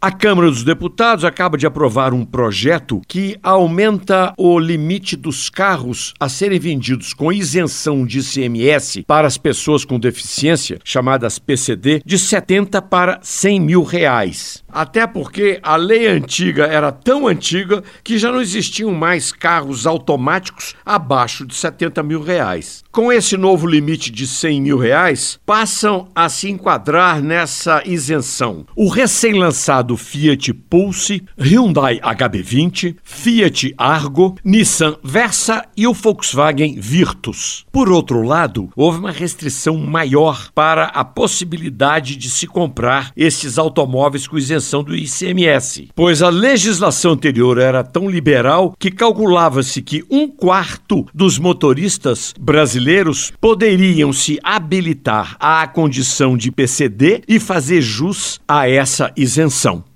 A Câmara dos Deputados acaba de aprovar um projeto que aumenta o limite dos carros a serem vendidos com isenção de ICMS para as pessoas com deficiência, chamadas PCD, de 70 para 100 mil reais. Até porque a lei antiga era tão antiga que já não existiam mais carros automáticos abaixo de 70 mil reais. Com esse novo limite de 100 mil reais, passam a se enquadrar nessa isenção o recém-lançado Fiat Pulse, Hyundai HB20, Fiat Argo, Nissan Versa e o Volkswagen Virtus. Por outro lado, houve uma restrição maior para a possibilidade de se comprar esses automóveis com isenção do ICMS, pois a legislação anterior era tão liberal que calculava-se que um quarto dos motoristas brasileiros poderiam se habilitar à condição de PCD e fazer jus a essa isenção.